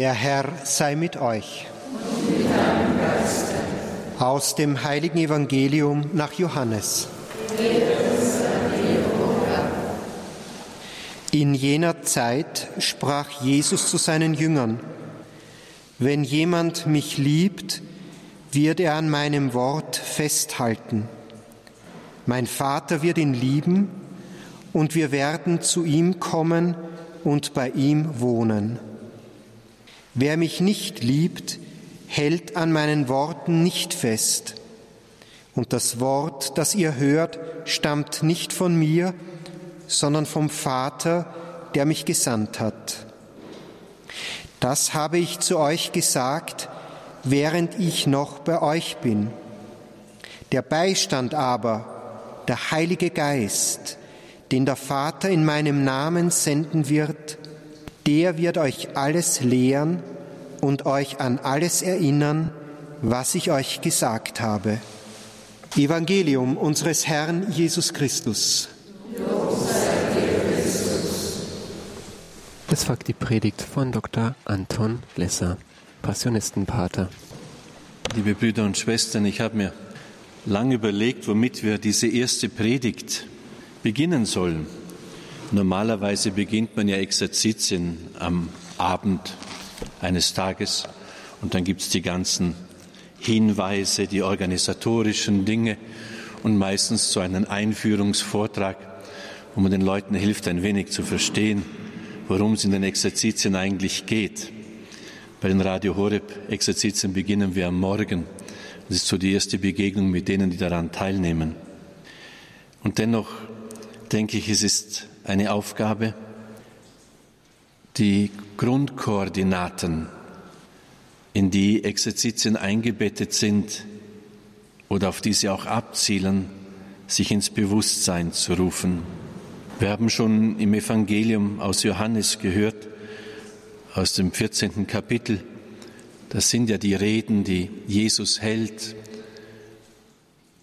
Der Herr sei mit euch. Aus dem heiligen Evangelium nach Johannes. In jener Zeit sprach Jesus zu seinen Jüngern, wenn jemand mich liebt, wird er an meinem Wort festhalten. Mein Vater wird ihn lieben und wir werden zu ihm kommen und bei ihm wohnen. Wer mich nicht liebt, hält an meinen Worten nicht fest. Und das Wort, das ihr hört, stammt nicht von mir, sondern vom Vater, der mich gesandt hat. Das habe ich zu euch gesagt, während ich noch bei euch bin. Der Beistand aber, der Heilige Geist, den der Vater in meinem Namen senden wird, der wird euch alles lehren und euch an alles erinnern, was ich euch gesagt habe. Evangelium unseres Herrn Jesus Christus. Das folgt die Predigt von Dr. Anton Lesser, Passionistenpater. Liebe Brüder und Schwestern, ich habe mir lange überlegt, womit wir diese erste Predigt beginnen sollen. Normalerweise beginnt man ja Exerzitien am Abend eines Tages und dann gibt es die ganzen Hinweise, die organisatorischen Dinge und meistens so einen Einführungsvortrag, wo man den Leuten hilft, ein wenig zu verstehen, worum es in den Exerzitien eigentlich geht. Bei den Radio Horeb Exerzitien beginnen wir am Morgen. Das ist so die erste Begegnung mit denen, die daran teilnehmen. Und dennoch denke ich, es ist eine Aufgabe, die Grundkoordinaten, in die Exerzitien eingebettet sind oder auf die sie auch abzielen, sich ins Bewusstsein zu rufen. Wir haben schon im Evangelium aus Johannes gehört, aus dem 14. Kapitel, das sind ja die Reden, die Jesus hält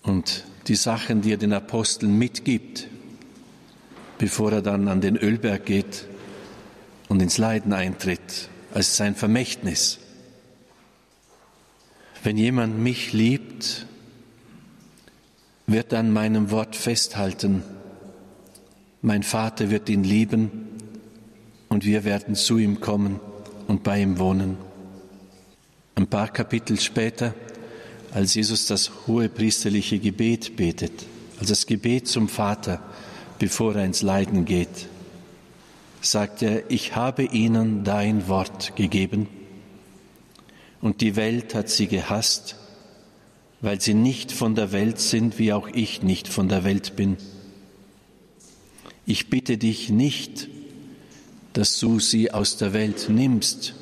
und die Sachen, die er den Aposteln mitgibt, bevor er dann an den Ölberg geht und ins Leiden eintritt, als sein Vermächtnis. Wenn jemand mich liebt, wird an meinem Wort festhalten. Mein Vater wird ihn lieben und wir werden zu ihm kommen und bei ihm wohnen. Ein paar Kapitel später, als Jesus das hohe priesterliche Gebet betet, als das Gebet zum Vater, bevor er ins Leiden geht, sagt er, ich habe ihnen dein Wort gegeben und die Welt hat sie gehasst, weil sie nicht von der Welt sind, wie auch ich nicht von der Welt bin. Ich bitte dich nicht, dass du sie aus der Welt nimmst,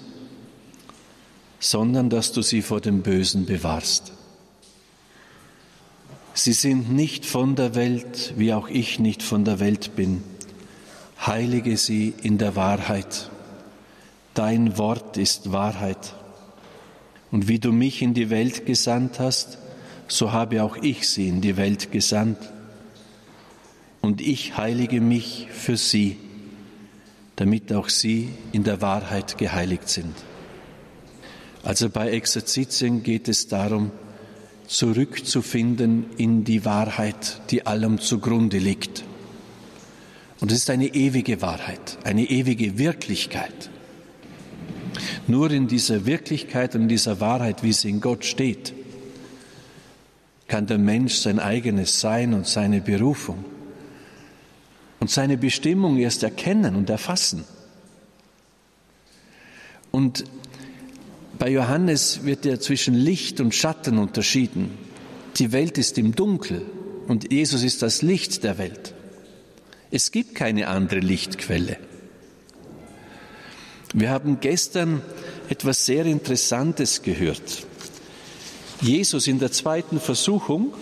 sondern dass du sie vor dem Bösen bewahrst. Sie sind nicht von der Welt, wie auch ich nicht von der Welt bin. Heilige sie in der Wahrheit. Dein Wort ist Wahrheit. Und wie du mich in die Welt gesandt hast, so habe auch ich sie in die Welt gesandt. Und ich heilige mich für sie, damit auch sie in der Wahrheit geheiligt sind. Also bei Exerzitien geht es darum, zurückzufinden in die Wahrheit, die allem zugrunde liegt. Und es ist eine ewige Wahrheit, eine ewige Wirklichkeit. Nur in dieser Wirklichkeit und dieser Wahrheit, wie sie in Gott steht, kann der Mensch sein eigenes Sein und seine Berufung und seine Bestimmung erst erkennen und erfassen. Und bei Johannes wird ja zwischen Licht und Schatten unterschieden. Die Welt ist im Dunkel und Jesus ist das Licht der Welt. Es gibt keine andere Lichtquelle. Wir haben gestern etwas sehr Interessantes gehört. Jesus in der zweiten Versuchung,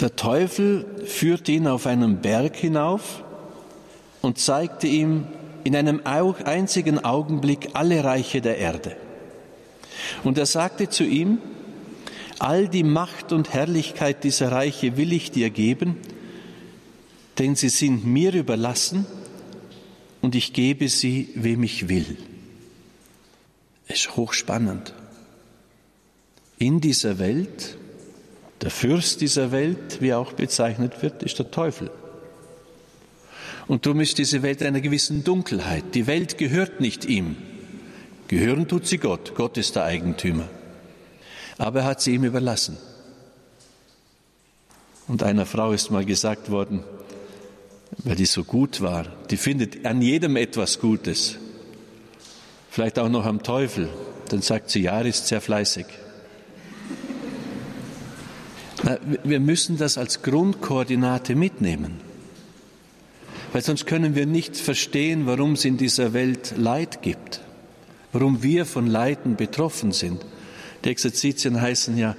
der Teufel führte ihn auf einen Berg hinauf und zeigte ihm in einem einzigen Augenblick alle Reiche der Erde. Und er sagte zu ihm, all die Macht und Herrlichkeit dieser Reiche will ich dir geben, denn sie sind mir überlassen und ich gebe sie, wem ich will. ist hochspannend. In dieser Welt, der Fürst dieser Welt, wie auch bezeichnet wird, ist der Teufel. Und darum ist diese Welt einer gewissen Dunkelheit. Die Welt gehört nicht ihm. Gehören tut sie Gott. Gott ist der Eigentümer. Aber er hat sie ihm überlassen. Und einer Frau ist mal gesagt worden, weil die so gut war, die findet an jedem etwas Gutes. Vielleicht auch noch am Teufel. Dann sagt sie, ja, ist sehr fleißig. Na, wir müssen das als Grundkoordinate mitnehmen. Weil sonst können wir nicht verstehen, warum es in dieser Welt Leid gibt, warum wir von Leiden betroffen sind. Die Exerzitien heißen ja,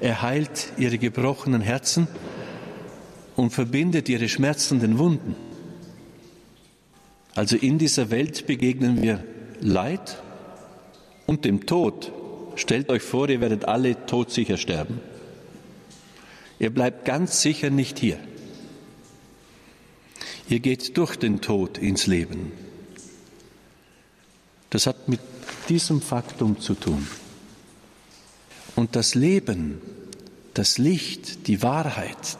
er heilt ihre gebrochenen Herzen und verbindet ihre schmerzenden Wunden. Also in dieser Welt begegnen wir Leid und dem Tod. Stellt euch vor, ihr werdet alle todsicher sterben. Ihr bleibt ganz sicher nicht hier. Ihr geht durch den Tod ins Leben. Das hat mit diesem Faktum zu tun. Und das Leben, das Licht, die Wahrheit,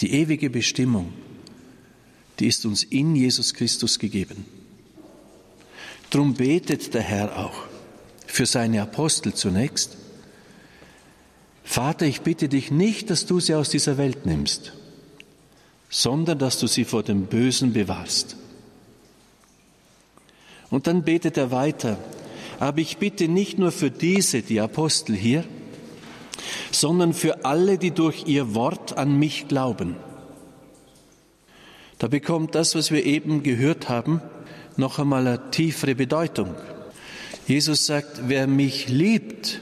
die ewige Bestimmung, die ist uns in Jesus Christus gegeben. Drum betet der Herr auch für seine Apostel zunächst. Vater, ich bitte dich nicht, dass du sie aus dieser Welt nimmst, sondern dass du sie vor dem Bösen bewahrst. Und dann betet er weiter, aber ich bitte nicht nur für diese, die Apostel hier, sondern für alle, die durch ihr Wort an mich glauben. Da bekommt das, was wir eben gehört haben, noch einmal eine tiefere Bedeutung. Jesus sagt, wer mich liebt,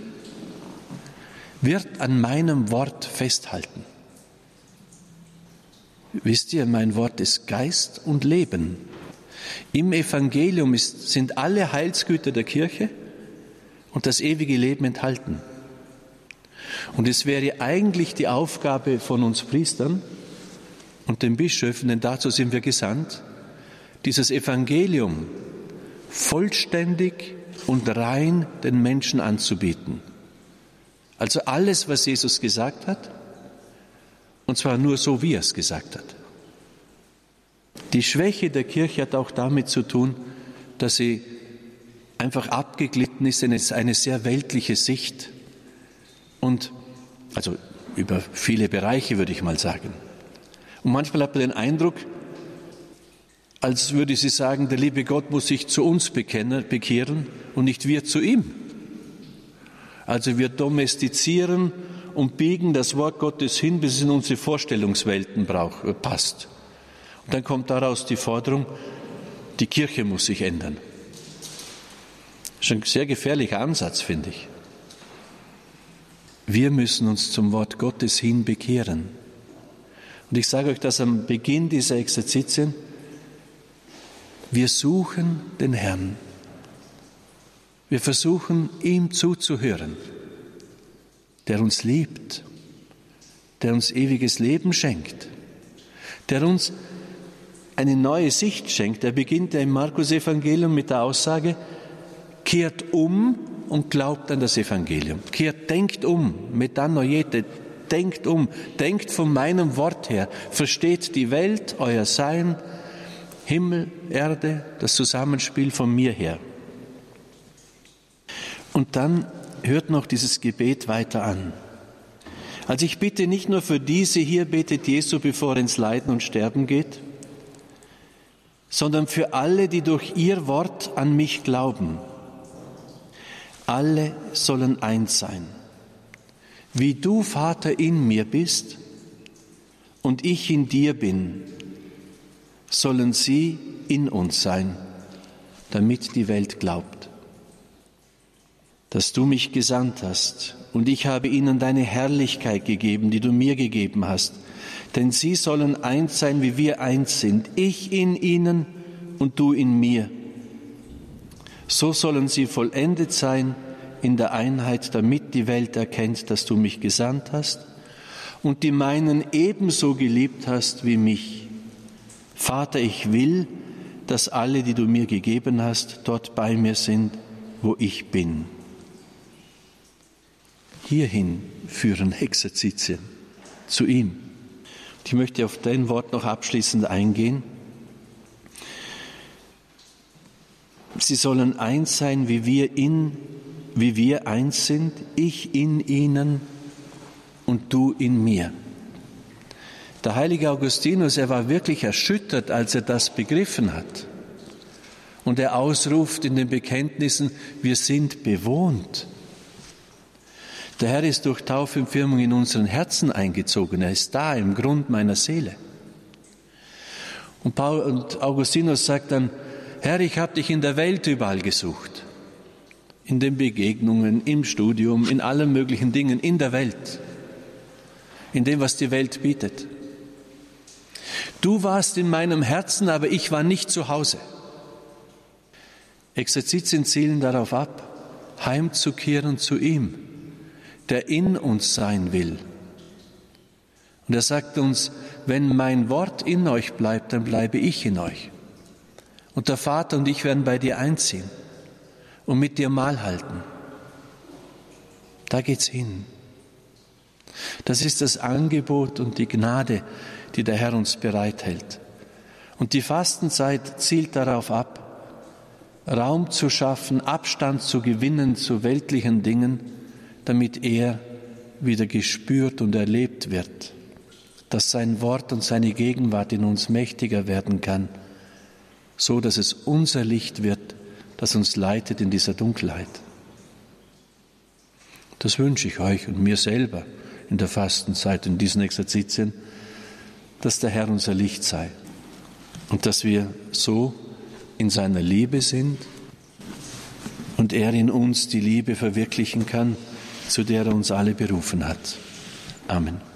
wird an meinem Wort festhalten. Wisst ihr, mein Wort ist Geist und Leben. Im Evangelium ist, sind alle Heilsgüter der Kirche und das ewige Leben enthalten. Und es wäre eigentlich die Aufgabe von uns Priestern und den Bischöfen, denn dazu sind wir gesandt, dieses Evangelium vollständig und rein den Menschen anzubieten. Also alles, was Jesus gesagt hat, und zwar nur so, wie er es gesagt hat. Die Schwäche der Kirche hat auch damit zu tun, dass sie einfach abgeglitten ist in eine sehr weltliche Sicht und also über viele Bereiche würde ich mal sagen. Und manchmal hat man den Eindruck, als würde sie sagen, der liebe Gott muss sich zu uns bekennen, bekehren und nicht wir zu ihm. Also wir domestizieren und biegen das Wort Gottes hin, bis es in unsere Vorstellungswelten brauch, passt. Und dann kommt daraus die Forderung, die Kirche muss sich ändern. Das ist ein sehr gefährlicher Ansatz, finde ich. Wir müssen uns zum Wort Gottes hin bekehren. Und ich sage euch das am Beginn dieser Exerzitien. Wir suchen den Herrn. Wir versuchen, ihm zuzuhören, der uns liebt, der uns ewiges Leben schenkt, der uns eine neue Sicht schenkt. Er beginnt ja im Markus-Evangelium mit der Aussage, kehrt um und glaubt an das Evangelium. Kehrt, denkt um, metanoiete, denkt um, denkt von meinem Wort her, versteht die Welt, euer Sein, Himmel, Erde, das Zusammenspiel von mir her. Und dann hört noch dieses Gebet weiter an. Also ich bitte nicht nur für diese hier, betet Jesu, bevor er ins Leiden und Sterben geht, sondern für alle, die durch ihr Wort an mich glauben. Alle sollen eins sein. Wie du, Vater, in mir bist und ich in dir bin, sollen sie in uns sein, damit die Welt glaubt, dass du mich gesandt hast und ich habe ihnen deine Herrlichkeit gegeben, die du mir gegeben hast, denn sie sollen eins sein, wie wir eins sind, ich in ihnen und du in mir. So sollen sie vollendet sein in der Einheit, damit die Welt erkennt, dass du mich gesandt hast und die meinen ebenso geliebt hast wie mich. Vater, ich will, dass alle, die du mir gegeben hast, dort bei mir sind, wo ich bin. Hierhin führen Exerzitien, zu ihm. Ich möchte auf dein Wort noch abschließend eingehen. Sie sollen eins sein, wie wir in, wie wir eins sind, ich in ihnen und du in mir. Der heilige Augustinus, er war wirklich erschüttert, als er das begriffen hat. Und er ausruft in den Bekenntnissen, wir sind bewohnt. Der Herr ist durch Taufe und Firmung in unseren Herzen eingezogen. Er ist da im Grund meiner Seele. Und, Paul, und Augustinus sagt dann, Herr, ich habe dich in der Welt überall gesucht. In den Begegnungen, im Studium, in allen möglichen Dingen, in der Welt. In dem, was die Welt bietet. Du warst in meinem Herzen, aber ich war nicht zu Hause. Exerzitien zielen darauf ab, heimzukehren zu ihm, der in uns sein will. Und er sagt uns, wenn mein Wort in euch bleibt, dann bleibe ich in euch. Und der Vater und ich werden bei dir einziehen und mit dir Mahl halten. Da geht's hin. Das ist das Angebot und die Gnade, die der Herr uns bereithält. Und die Fastenzeit zielt darauf ab, Raum zu schaffen, Abstand zu gewinnen zu weltlichen Dingen, damit er wieder gespürt und erlebt wird, dass sein Wort und seine Gegenwart in uns mächtiger werden kann, so dass es unser Licht wird, das uns leitet in dieser Dunkelheit. Das wünsche ich euch und mir selber in der Fastenzeit, in diesen Exerzitien, dass der Herr unser Licht sei und dass wir so in seiner Liebe sind und er in uns die Liebe verwirklichen kann, zu der er uns alle berufen hat. Amen.